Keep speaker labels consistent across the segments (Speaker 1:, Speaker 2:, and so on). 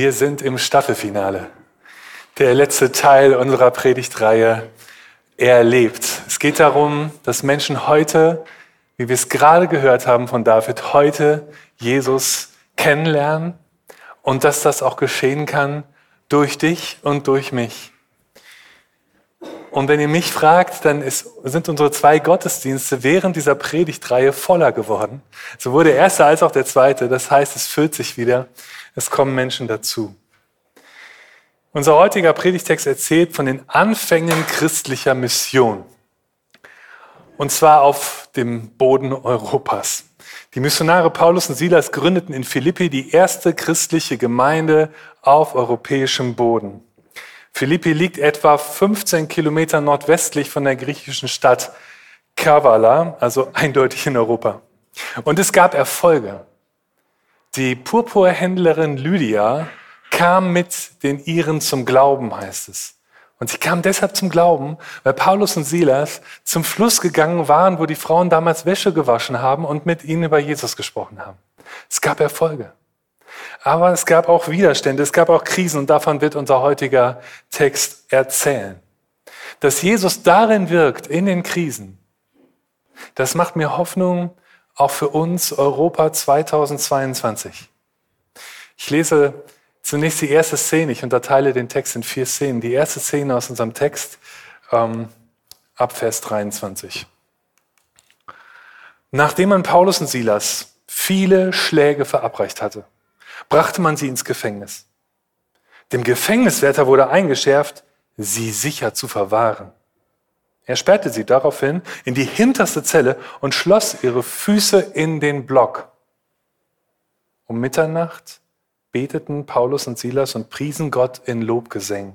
Speaker 1: Wir sind im Staffelfinale. Der letzte Teil unserer Predigtreihe. Er lebt. Es geht darum, dass Menschen heute, wie wir es gerade gehört haben von David, heute Jesus kennenlernen und dass das auch geschehen kann durch dich und durch mich. Und wenn ihr mich fragt, dann ist, sind unsere zwei Gottesdienste während dieser Predigtreihe voller geworden. Sowohl der erste als auch der zweite. Das heißt, es füllt sich wieder. Es kommen Menschen dazu. Unser heutiger Predigtext erzählt von den Anfängen christlicher Mission. Und zwar auf dem Boden Europas. Die Missionare Paulus und Silas gründeten in Philippi die erste christliche Gemeinde auf europäischem Boden. Philippi liegt etwa 15 Kilometer nordwestlich von der griechischen Stadt Kavala, also eindeutig in Europa. Und es gab Erfolge. Die Purpurhändlerin Lydia kam mit den Iren zum Glauben, heißt es. Und sie kam deshalb zum Glauben, weil Paulus und Silas zum Fluss gegangen waren, wo die Frauen damals Wäsche gewaschen haben und mit ihnen über Jesus gesprochen haben. Es gab Erfolge. Aber es gab auch Widerstände, es gab auch Krisen und davon wird unser heutiger Text erzählen. Dass Jesus darin wirkt, in den Krisen, das macht mir Hoffnung auch für uns Europa 2022. Ich lese zunächst die erste Szene, ich unterteile den Text in vier Szenen. Die erste Szene aus unserem Text ähm, ab Vers 23. Nachdem man Paulus und Silas viele Schläge verabreicht hatte, brachte man sie ins Gefängnis. Dem Gefängniswärter wurde eingeschärft, sie sicher zu verwahren. Er sperrte sie daraufhin in die hinterste Zelle und schloss ihre Füße in den Block. Um Mitternacht beteten Paulus und Silas und priesen Gott in Lobgesängen.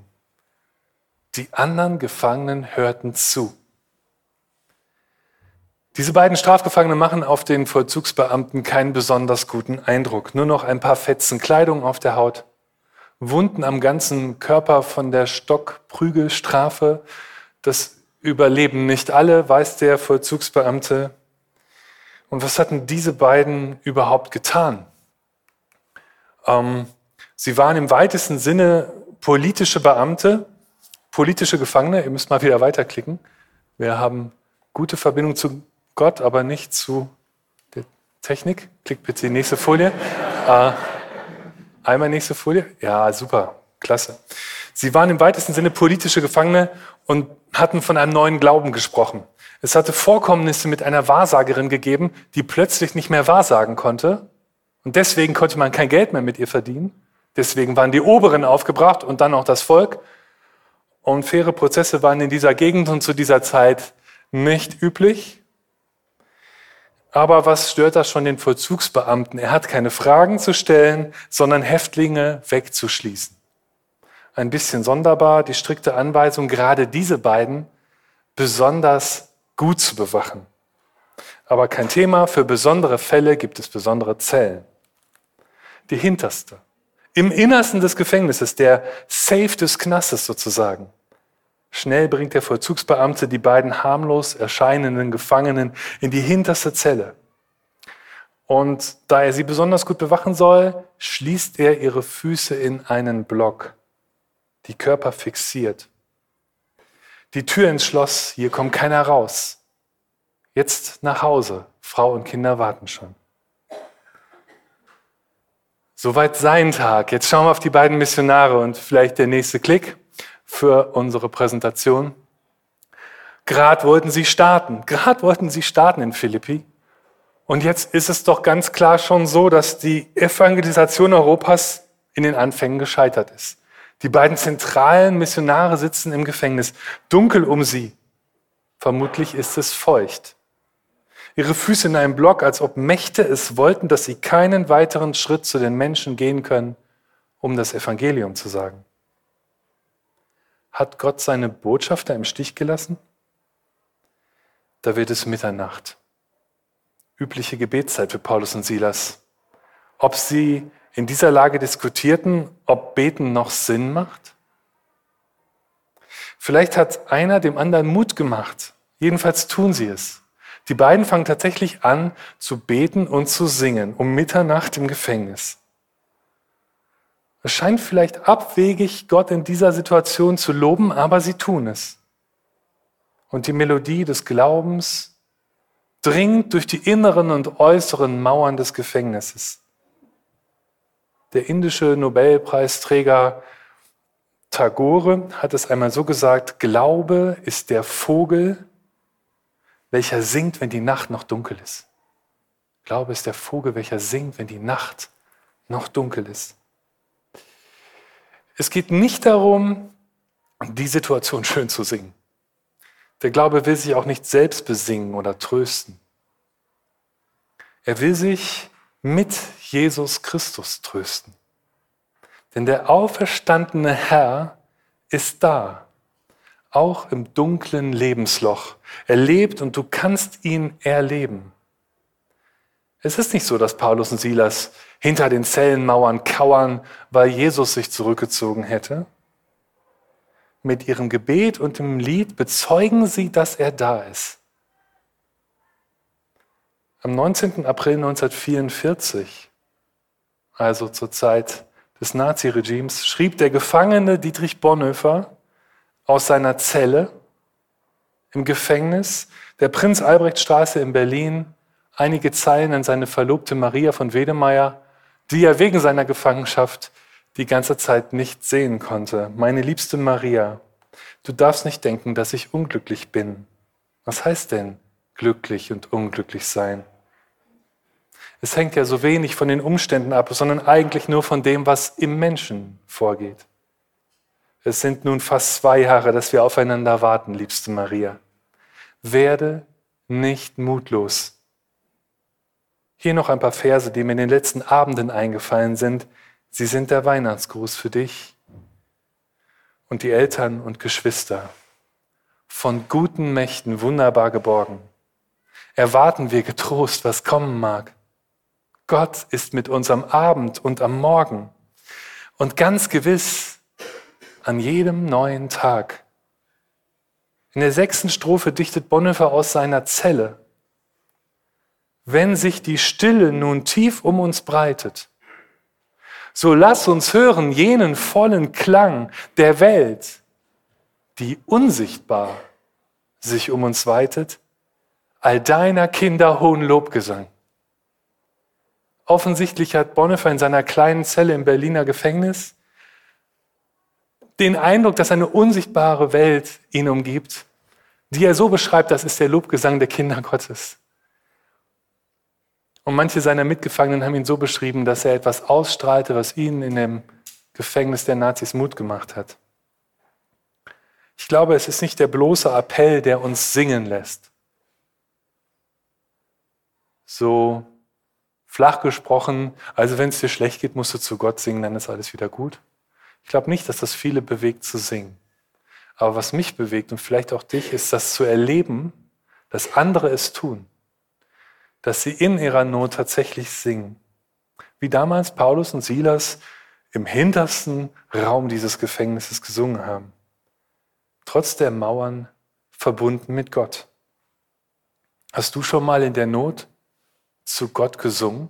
Speaker 1: Die anderen Gefangenen hörten zu. Diese beiden Strafgefangenen machen auf den Vollzugsbeamten keinen besonders guten Eindruck. Nur noch ein paar Fetzen Kleidung auf der Haut, Wunden am ganzen Körper von der Stockprügelstrafe. Das überleben nicht alle, weiß der Vollzugsbeamte. Und was hatten diese beiden überhaupt getan? Ähm, sie waren im weitesten Sinne politische Beamte, politische Gefangene. Ihr müsst mal wieder weiterklicken. Wir haben gute Verbindung zu Gott, aber nicht zu der Technik. Klickt bitte die nächste Folie. Äh, einmal nächste Folie. Ja, super, klasse. Sie waren im weitesten Sinne politische Gefangene und hatten von einem neuen Glauben gesprochen. Es hatte Vorkommnisse mit einer Wahrsagerin gegeben, die plötzlich nicht mehr wahrsagen konnte. Und deswegen konnte man kein Geld mehr mit ihr verdienen. Deswegen waren die Oberen aufgebracht und dann auch das Volk. Und faire Prozesse waren in dieser Gegend und zu dieser Zeit nicht üblich. Aber was stört das schon den Vollzugsbeamten? Er hat keine Fragen zu stellen, sondern Häftlinge wegzuschließen. Ein bisschen sonderbar die strikte Anweisung, gerade diese beiden besonders gut zu bewachen. Aber kein Thema, für besondere Fälle gibt es besondere Zellen. Die hinterste, im Innersten des Gefängnisses, der Safe des Knastes sozusagen. Schnell bringt der Vollzugsbeamte die beiden harmlos erscheinenden Gefangenen in die hinterste Zelle. Und da er sie besonders gut bewachen soll, schließt er ihre Füße in einen Block, die Körper fixiert. Die Tür ins Schloss, hier kommt keiner raus. Jetzt nach Hause, Frau und Kinder warten schon. Soweit sein Tag. Jetzt schauen wir auf die beiden Missionare und vielleicht der nächste Klick für unsere Präsentation. Gerade wollten sie starten, gerade wollten sie starten in Philippi. Und jetzt ist es doch ganz klar schon so, dass die Evangelisation Europas in den Anfängen gescheitert ist. Die beiden zentralen Missionare sitzen im Gefängnis, dunkel um sie. Vermutlich ist es feucht. Ihre Füße in einem Block, als ob Mächte es wollten, dass sie keinen weiteren Schritt zu den Menschen gehen können, um das Evangelium zu sagen. Hat Gott seine Botschafter im Stich gelassen? Da wird es Mitternacht. Übliche Gebetszeit für Paulus und Silas. Ob sie in dieser Lage diskutierten, ob Beten noch Sinn macht? Vielleicht hat einer dem anderen Mut gemacht. Jedenfalls tun sie es. Die beiden fangen tatsächlich an zu beten und zu singen um Mitternacht im Gefängnis. Es scheint vielleicht abwegig, Gott in dieser Situation zu loben, aber sie tun es. Und die Melodie des Glaubens dringt durch die inneren und äußeren Mauern des Gefängnisses. Der indische Nobelpreisträger Tagore hat es einmal so gesagt, Glaube ist der Vogel, welcher singt, wenn die Nacht noch dunkel ist. Glaube ist der Vogel, welcher singt, wenn die Nacht noch dunkel ist. Es geht nicht darum, die Situation schön zu singen. Der Glaube will sich auch nicht selbst besingen oder trösten. Er will sich mit Jesus Christus trösten. Denn der auferstandene Herr ist da, auch im dunklen Lebensloch. Er lebt und du kannst ihn erleben. Es ist nicht so, dass Paulus und Silas hinter den Zellenmauern kauern, weil Jesus sich zurückgezogen hätte. Mit ihrem Gebet und dem Lied bezeugen sie, dass er da ist. Am 19. April 1944, also zur Zeit des Naziregimes, schrieb der Gefangene Dietrich Bonhoeffer aus seiner Zelle im Gefängnis der Prinz-Albrecht-Straße in Berlin einige Zeilen an seine Verlobte Maria von Wedemeyer, die er wegen seiner Gefangenschaft die ganze Zeit nicht sehen konnte. Meine liebste Maria, du darfst nicht denken, dass ich unglücklich bin. Was heißt denn glücklich und unglücklich sein? Es hängt ja so wenig von den Umständen ab, sondern eigentlich nur von dem, was im Menschen vorgeht. Es sind nun fast zwei Jahre, dass wir aufeinander warten, liebste Maria. Werde nicht mutlos. Hier noch ein paar Verse, die mir in den letzten Abenden eingefallen sind. Sie sind der Weihnachtsgruß für dich und die Eltern und Geschwister. Von guten Mächten wunderbar geborgen. Erwarten wir getrost, was kommen mag. Gott ist mit uns am Abend und am Morgen und ganz gewiss an jedem neuen Tag. In der sechsten Strophe dichtet Bonhoeffer aus seiner Zelle wenn sich die Stille nun tief um uns breitet, so lass uns hören jenen vollen Klang der Welt, die unsichtbar sich um uns weitet, all deiner Kinder hohen Lobgesang. Offensichtlich hat Bonhoeffer in seiner kleinen Zelle im Berliner Gefängnis den Eindruck, dass eine unsichtbare Welt ihn umgibt, die er so beschreibt, das ist der Lobgesang der Kinder Gottes. Und manche seiner Mitgefangenen haben ihn so beschrieben, dass er etwas ausstrahlte, was ihnen in dem Gefängnis der Nazis Mut gemacht hat. Ich glaube, es ist nicht der bloße Appell, der uns singen lässt. So flach gesprochen, also wenn es dir schlecht geht, musst du zu Gott singen, dann ist alles wieder gut. Ich glaube nicht, dass das viele bewegt zu singen. Aber was mich bewegt und vielleicht auch dich, ist das zu erleben, dass andere es tun dass sie in ihrer Not tatsächlich singen. Wie damals Paulus und Silas im hintersten Raum dieses Gefängnisses gesungen haben. Trotz der Mauern verbunden mit Gott. Hast du schon mal in der Not zu Gott gesungen?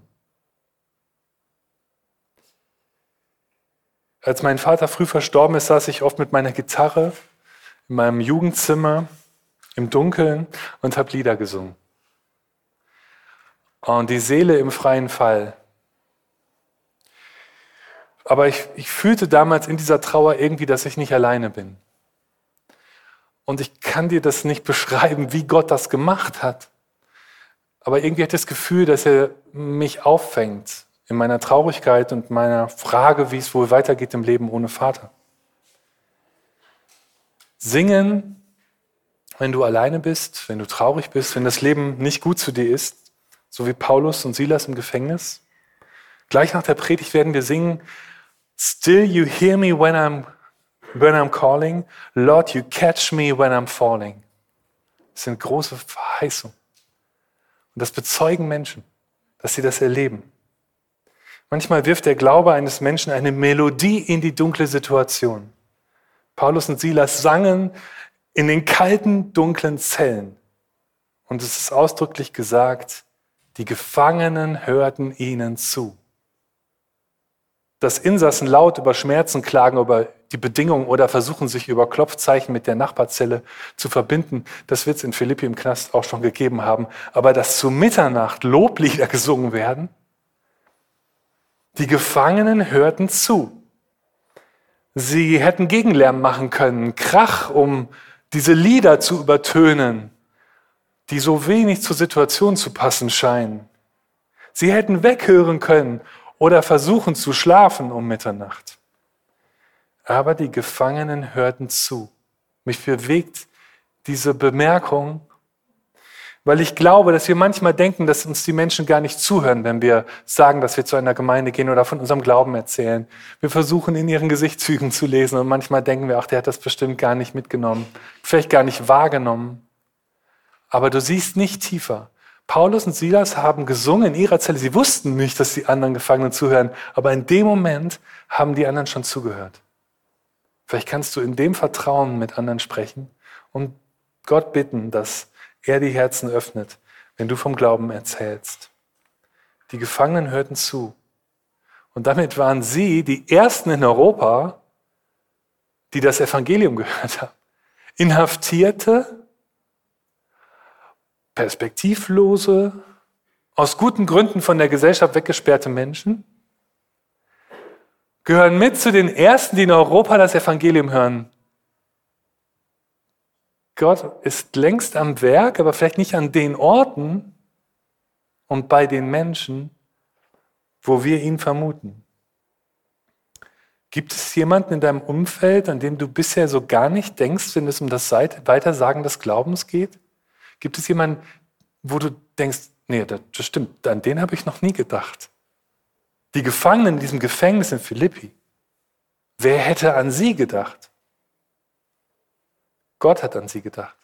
Speaker 1: Als mein Vater früh verstorben ist, saß ich oft mit meiner Gitarre in meinem Jugendzimmer im Dunkeln und habe Lieder gesungen. Und die Seele im freien Fall. Aber ich, ich fühlte damals in dieser Trauer irgendwie, dass ich nicht alleine bin. Und ich kann dir das nicht beschreiben, wie Gott das gemacht hat. Aber irgendwie ich das Gefühl, dass er mich auffängt in meiner Traurigkeit und meiner Frage, wie es wohl weitergeht im Leben ohne Vater. Singen, wenn du alleine bist, wenn du traurig bist, wenn das Leben nicht gut zu dir ist, so wie Paulus und Silas im Gefängnis. Gleich nach der Predigt werden wir singen, Still you hear me when I'm, when I'm calling, Lord, you catch me when I'm falling. Das sind große Verheißungen. Und das bezeugen Menschen, dass sie das erleben. Manchmal wirft der Glaube eines Menschen eine Melodie in die dunkle Situation. Paulus und Silas sangen in den kalten, dunklen Zellen. Und es ist ausdrücklich gesagt, die Gefangenen hörten ihnen zu. Dass Insassen laut über Schmerzen klagen, über die Bedingungen oder versuchen, sich über Klopfzeichen mit der Nachbarzelle zu verbinden. Das wird es in Philippi im Knast auch schon gegeben haben. Aber dass zu Mitternacht Loblieder gesungen werden, die Gefangenen hörten zu. Sie hätten Gegenlärm machen können, Krach, um diese Lieder zu übertönen, die so wenig zur Situation zu passen scheinen. Sie hätten weghören können oder versuchen zu schlafen um Mitternacht. Aber die Gefangenen hörten zu. Mich bewegt diese Bemerkung, weil ich glaube, dass wir manchmal denken, dass uns die Menschen gar nicht zuhören, wenn wir sagen, dass wir zu einer Gemeinde gehen oder von unserem Glauben erzählen. Wir versuchen in ihren Gesichtszügen zu lesen und manchmal denken wir, ach, der hat das bestimmt gar nicht mitgenommen, vielleicht gar nicht wahrgenommen. Aber du siehst nicht tiefer. Paulus und Silas haben gesungen in ihrer Zelle. Sie wussten nicht, dass die anderen Gefangenen zuhören, aber in dem Moment haben die anderen schon zugehört. Vielleicht kannst du in dem Vertrauen mit anderen sprechen und Gott bitten, dass er die Herzen öffnet, wenn du vom Glauben erzählst. Die Gefangenen hörten zu. Und damit waren sie die Ersten in Europa, die das Evangelium gehört haben. Inhaftierte, perspektivlose, aus guten Gründen von der Gesellschaft weggesperrte Menschen gehören mit zu den Ersten, die in Europa das Evangelium hören. Gott ist längst am Werk, aber vielleicht nicht an den Orten und bei den Menschen, wo wir ihn vermuten. Gibt es jemanden in deinem Umfeld, an dem du bisher so gar nicht denkst, wenn es um das Weitersagen des Glaubens geht? Gibt es jemanden, wo du denkst, nee, das, stimmt, an den habe ich noch nie gedacht? Die Gefangenen in diesem Gefängnis in Philippi, wer hätte an sie gedacht? Gott hat an sie gedacht.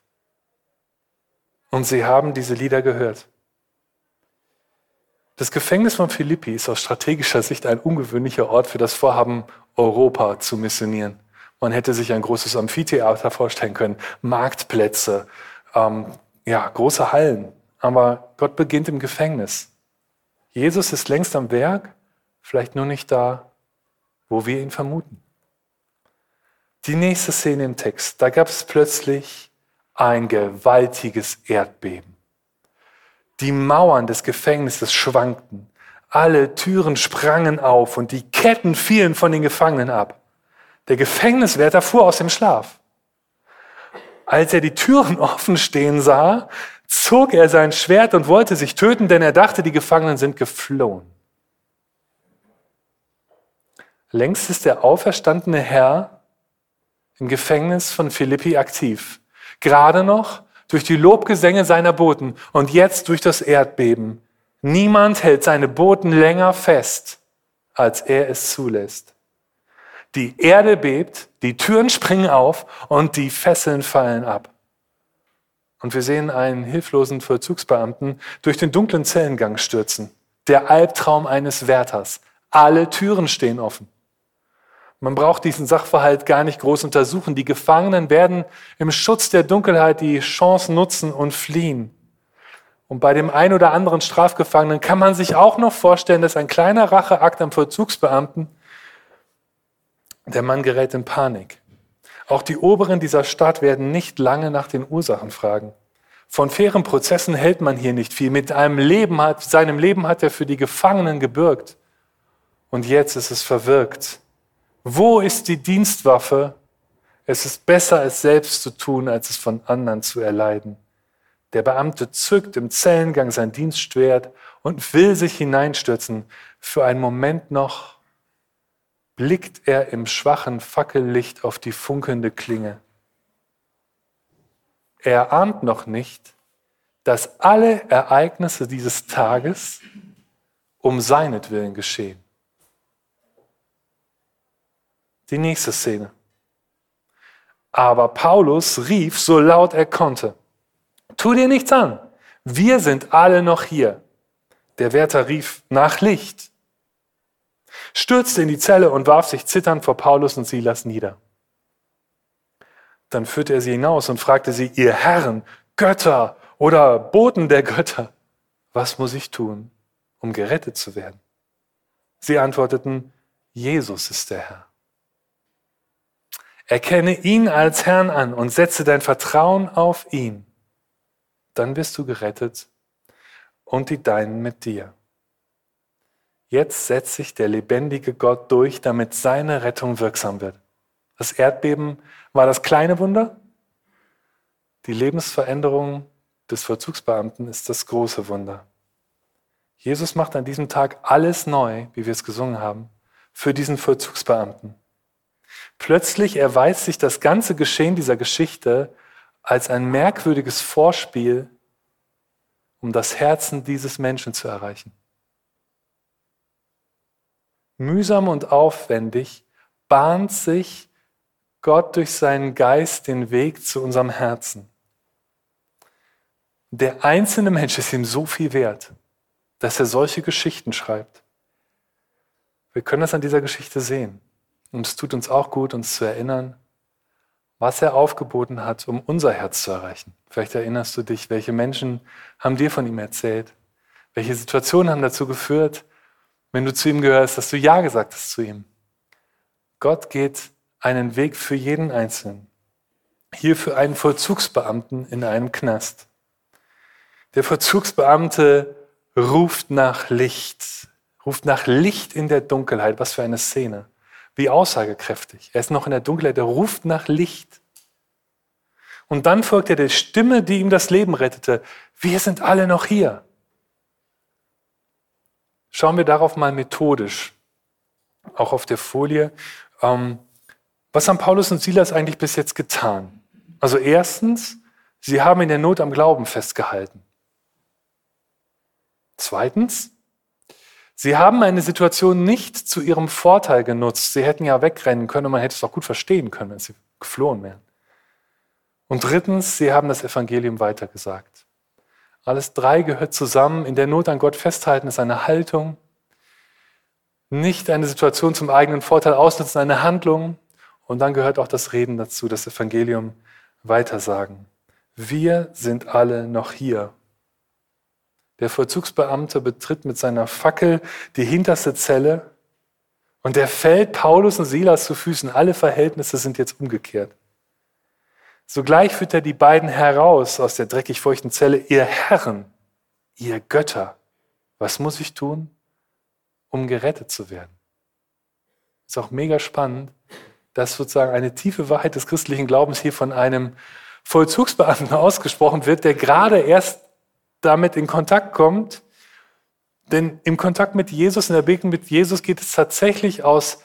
Speaker 1: Und sie haben diese Lieder gehört. Das Gefängnis von Philippi ist aus strategischer Sicht ein ungewöhnlicher Ort für das Vorhaben, Europa zu missionieren. Man hätte sich ein großes Amphitheater vorstellen können, Marktplätze, ähm, ja, große Hallen. Aber Gott beginnt im Gefängnis. Jesus ist längst am Werk, vielleicht nur nicht da, wo wir ihn vermuten. Die nächste Szene im Text, da gab es plötzlich ein gewaltiges Erdbeben. Die Mauern des Gefängnisses schwankten, alle Türen sprangen auf und die Ketten fielen von den Gefangenen ab. Der Gefängniswärter fuhr aus dem Schlaf. Als er die Türen offen stehen sah, zog er sein Schwert und wollte sich töten, denn er dachte, die Gefangenen sind geflohen. Längst ist der auferstandene Herr im Gefängnis von Philippi aktiv. Gerade noch durch die Lobgesänge seiner Boten und jetzt durch das Erdbeben. Niemand hält seine Boten länger fest, als er es zulässt. Die Erde bebt, die Türen springen auf und die Fesseln fallen ab. Und wir sehen einen hilflosen Vollzugsbeamten durch den dunklen Zellengang stürzen. Der Albtraum eines Wärters. Alle Türen stehen offen. Man braucht diesen Sachverhalt gar nicht groß untersuchen. Die Gefangenen werden im Schutz der Dunkelheit die Chance nutzen und fliehen. Und bei dem ein oder anderen Strafgefangenen kann man sich auch noch vorstellen, dass ein kleiner Racheakt am Vollzugsbeamten, der Mann gerät in Panik. Auch die Oberen dieser Stadt werden nicht lange nach den Ursachen fragen. Von fairen Prozessen hält man hier nicht viel. Mit einem Leben hat, seinem Leben hat er für die Gefangenen gebürgt. Und jetzt ist es verwirkt. Wo ist die Dienstwaffe? Es ist besser, es selbst zu tun, als es von anderen zu erleiden. Der Beamte zückt im Zellengang sein Dienstschwert und will sich hineinstürzen. Für einen Moment noch blickt er im schwachen Fackellicht auf die funkelnde Klinge. Er ahnt noch nicht, dass alle Ereignisse dieses Tages um seinetwillen geschehen. Die nächste Szene. Aber Paulus rief so laut er konnte, tu dir nichts an, wir sind alle noch hier. Der Wärter rief nach Licht, stürzte in die Zelle und warf sich zitternd vor Paulus und Silas nieder. Dann führte er sie hinaus und fragte sie, ihr Herren, Götter oder Boten der Götter, was muss ich tun, um gerettet zu werden? Sie antworteten, Jesus ist der Herr. Erkenne ihn als Herrn an und setze dein Vertrauen auf ihn. Dann bist du gerettet und die Deinen mit dir. Jetzt setzt sich der lebendige Gott durch, damit seine Rettung wirksam wird. Das Erdbeben war das kleine Wunder. Die Lebensveränderung des Vollzugsbeamten ist das große Wunder. Jesus macht an diesem Tag alles neu, wie wir es gesungen haben, für diesen Vollzugsbeamten. Plötzlich erweist sich das ganze Geschehen dieser Geschichte als ein merkwürdiges Vorspiel, um das Herzen dieses Menschen zu erreichen. Mühsam und aufwendig bahnt sich Gott durch seinen Geist den Weg zu unserem Herzen. Der einzelne Mensch ist ihm so viel wert, dass er solche Geschichten schreibt. Wir können das an dieser Geschichte sehen. Und es tut uns auch gut, uns zu erinnern, was er aufgeboten hat, um unser Herz zu erreichen. Vielleicht erinnerst du dich, welche Menschen haben dir von ihm erzählt? Welche Situationen haben dazu geführt, wenn du zu ihm gehörst, dass du Ja gesagt hast zu ihm? Gott geht einen Weg für jeden Einzelnen. Hier für einen Vollzugsbeamten in einem Knast. Der Vollzugsbeamte ruft nach Licht, ruft nach Licht in der Dunkelheit. Was für eine Szene. Wie aussagekräftig. Er ist noch in der Dunkelheit, er ruft nach Licht. Und dann folgt er der Stimme, die ihm das Leben rettete. Wir sind alle noch hier. Schauen wir darauf mal methodisch, auch auf der Folie. Ähm, was haben Paulus und Silas eigentlich bis jetzt getan? Also erstens, sie haben in der Not am Glauben festgehalten. Zweitens, sie haben eine Situation nicht zu ihrem Vorteil genutzt. Sie hätten ja wegrennen können und man hätte es auch gut verstehen können, wenn sie geflohen wären. Und drittens, sie haben das Evangelium weitergesagt. Alles drei gehört zusammen. In der Not an Gott festhalten ist eine Haltung. Nicht eine Situation zum eigenen Vorteil ausnutzen, eine Handlung. Und dann gehört auch das Reden dazu, das Evangelium weitersagen. Wir sind alle noch hier. Der Vollzugsbeamte betritt mit seiner Fackel die hinterste Zelle und der fällt Paulus und Silas zu Füßen. Alle Verhältnisse sind jetzt umgekehrt. Sogleich führt er die beiden heraus aus der dreckig feuchten Zelle. Ihr Herren, ihr Götter, was muss ich tun, um gerettet zu werden? Ist auch mega spannend, dass sozusagen eine tiefe Wahrheit des christlichen Glaubens hier von einem Vollzugsbeamten ausgesprochen wird, der gerade erst damit in Kontakt kommt. Denn im Kontakt mit Jesus, in der Begegnung mit Jesus geht es tatsächlich aus,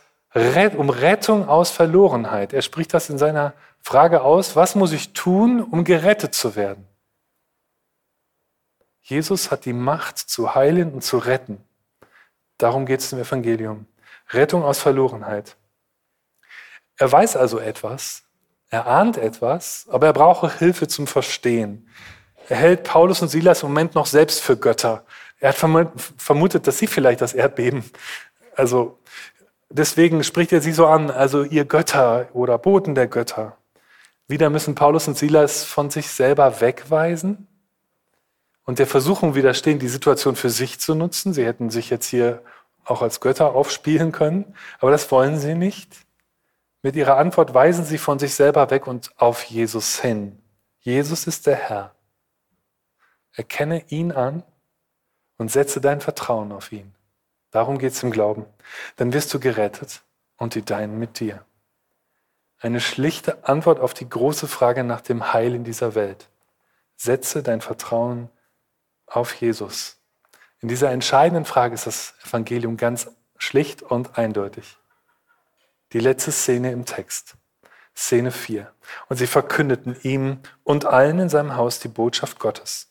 Speaker 1: um Rettung aus Verlorenheit. Er spricht das in seiner Frage aus, was muss ich tun, um gerettet zu werden? Jesus hat die Macht zu heilen und zu retten. Darum geht es im Evangelium. Rettung aus Verlorenheit. Er weiß also etwas, er ahnt etwas, aber er braucht Hilfe zum Verstehen. Er hält Paulus und Silas im Moment noch selbst für Götter. Er hat vermutet, dass sie vielleicht das Erdbeben. Also deswegen spricht er sie so an, also ihr Götter oder Boten der Götter. Wieder müssen Paulus und Silas von sich selber wegweisen und der Versuchung widerstehen, die Situation für sich zu nutzen. Sie hätten sich jetzt hier auch als Götter aufspielen können, aber das wollen sie nicht. Mit ihrer Antwort weisen sie von sich selber weg und auf Jesus hin. Jesus ist der Herr. Erkenne ihn an und setze dein Vertrauen auf ihn. Darum geht es im Glauben. Dann wirst du gerettet und die Deinen mit dir. Eine schlichte Antwort auf die große Frage nach dem Heil in dieser Welt. Setze dein Vertrauen auf Jesus. In dieser entscheidenden Frage ist das Evangelium ganz schlicht und eindeutig. Die letzte Szene im Text. Szene 4. Und sie verkündeten ihm und allen in seinem Haus die Botschaft Gottes.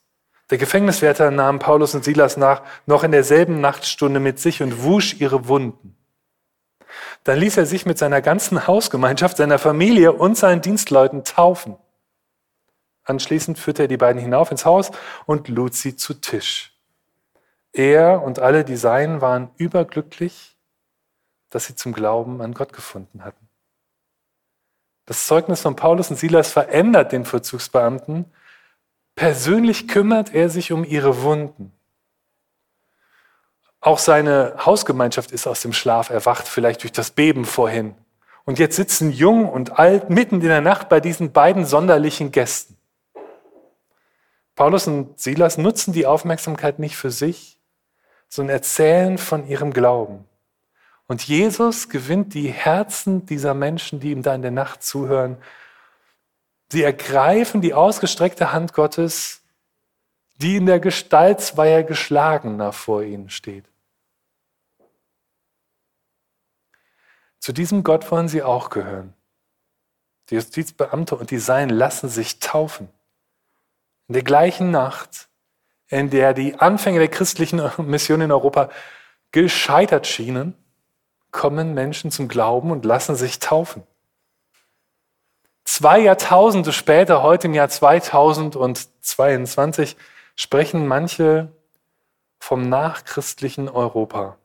Speaker 1: Der Gefängniswärter nahm Paulus und Silas nach, noch in derselben Nachtstunde mit sich und wusch ihre Wunden. Dann ließ er sich mit seiner ganzen Hausgemeinschaft, seiner Familie und seinen Dienstleuten taufen. Anschließend führte er die beiden hinauf ins Haus und lud sie zu Tisch. Er und alle, die Seinen, waren überglücklich, dass sie zum Glauben an Gott gefunden hatten. Das Zeugnis von Paulus und Silas verändert den Vollzugsbeamten Persönlich kümmert er sich um ihre Wunden. Auch seine Hausgemeinschaft ist aus dem Schlaf erwacht, vielleicht durch das Beben vorhin. Und jetzt sitzen jung und alt mitten in der Nacht bei diesen beiden sonderlichen Gästen. Paulus und Silas nutzen die Aufmerksamkeit nicht für sich, sondern erzählen von ihrem Glauben. Und Jesus gewinnt die Herzen dieser Menschen, die ihm da in der Nacht zuhören. Sie ergreifen die ausgestreckte Hand Gottes, die in der Gestalt zweier Geschlagener vor ihnen steht. Zu diesem Gott wollen sie auch gehören. Die Justizbeamte und die Seien lassen sich taufen. In der gleichen Nacht, in der die Anfänge der christlichen Mission in Europa gescheitert schienen, kommen Menschen zum Glauben und lassen sich taufen. Zwei Jahrtausende später, heute im Jahr 2022, sprechen manche vom nachchristlichen Europa.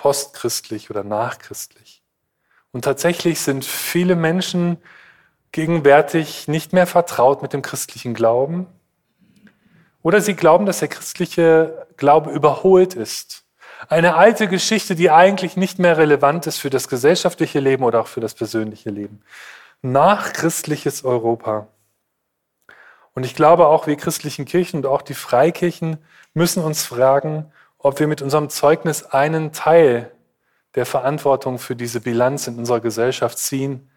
Speaker 1: Postchristlich oder nachchristlich. Und tatsächlich sind viele Menschen gegenwärtig nicht mehr vertraut mit dem christlichen Glauben. Oder sie glauben, dass der christliche Glaube überholt ist eine alte Geschichte, die eigentlich nicht mehr relevant ist für das gesellschaftliche Leben oder auch für das persönliche Leben. Nachchristliches Europa. Und ich glaube auch, wir christlichen Kirchen und auch die Freikirchen müssen uns fragen, ob wir mit unserem Zeugnis einen Teil der Verantwortung für diese Bilanz in unserer Gesellschaft ziehen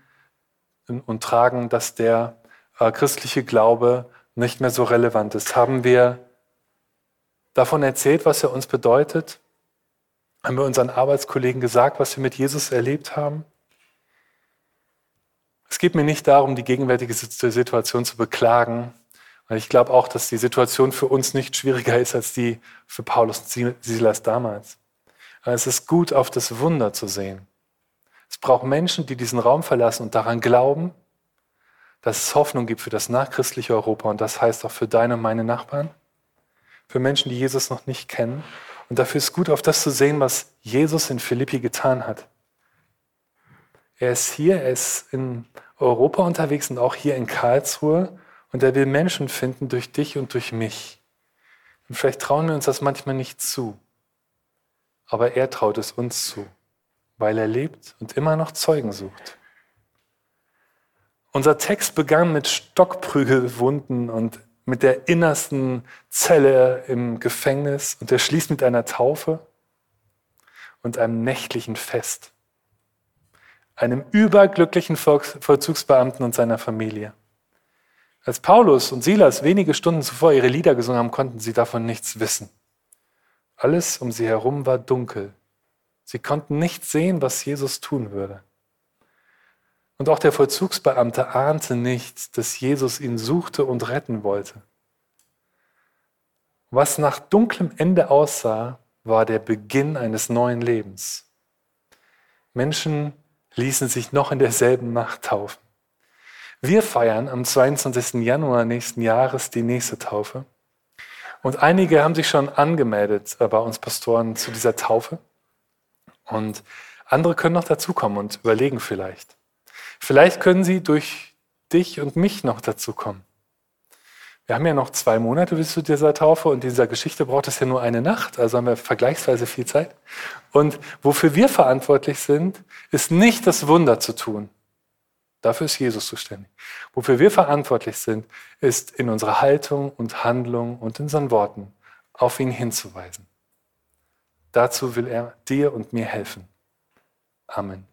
Speaker 1: und tragen, dass der äh, christliche Glaube nicht mehr so relevant ist. Haben wir davon erzählt, was er uns bedeutet? Haben wir unseren Arbeitskollegen gesagt, was wir mit Jesus erlebt haben? Es geht mir nicht darum, die gegenwärtige Situation zu beklagen, weil ich glaube auch, dass die Situation für uns nicht schwieriger ist als die für Paulus und Silas damals. Aber es ist gut, auf das Wunder zu sehen. Es braucht Menschen, die diesen Raum verlassen und daran glauben, dass es Hoffnung gibt für das nachchristliche Europa und das heißt auch für deine und meine Nachbarn, für Menschen, die Jesus noch nicht kennen und dafür ist gut, auf das zu sehen, was Jesus in Philippi getan hat. Er ist hier, er ist in Europa unterwegs und auch hier in Karlsruhe und er will Menschen finden durch dich und durch mich. Und vielleicht trauen wir uns das manchmal nicht zu, aber er traut es uns zu, weil er lebt und immer noch Zeugen sucht. Unser Text begann mit Stockprügelwunden und mit der innersten Zelle im Gefängnis und er schließt mit einer Taufe und einem nächtlichen Fest. Einem überglücklichen Vollzugsbeamten und seiner Familie. Als Paulus und Silas wenige Stunden zuvor ihre Lieder gesungen haben, konnten sie davon nichts wissen. Alles um sie herum war dunkel. Sie konnten nicht sehen, was Jesus tun würde. Und auch der Vollzugsbeamte ahnte nicht, dass Jesus ihn suchte und retten wollte. Was nach dunklem Ende aussah, war der Beginn eines neuen Lebens. Menschen ließen sich noch in derselben Nacht taufen. Wir feiern am 22. Januar nächsten Jahres die nächste Taufe. Und einige haben sich schon angemeldet bei uns Pastoren zu dieser Taufe. Und andere können noch dazukommen und überlegen vielleicht. Vielleicht können sie durch dich und mich noch dazu kommen. Wir haben ja noch zwei Monate bis zu dieser Taufe und dieser Geschichte braucht es ja nur eine Nacht, also haben wir vergleichsweise viel Zeit. Und wofür wir verantwortlich sind, ist nicht das Wunder zu tun. Dafür ist Jesus zuständig. Wofür wir verantwortlich sind, ist in unserer Haltung und Handlung und in unseren Worten auf ihn hinzuweisen. Dazu will er dir und mir helfen. Amen.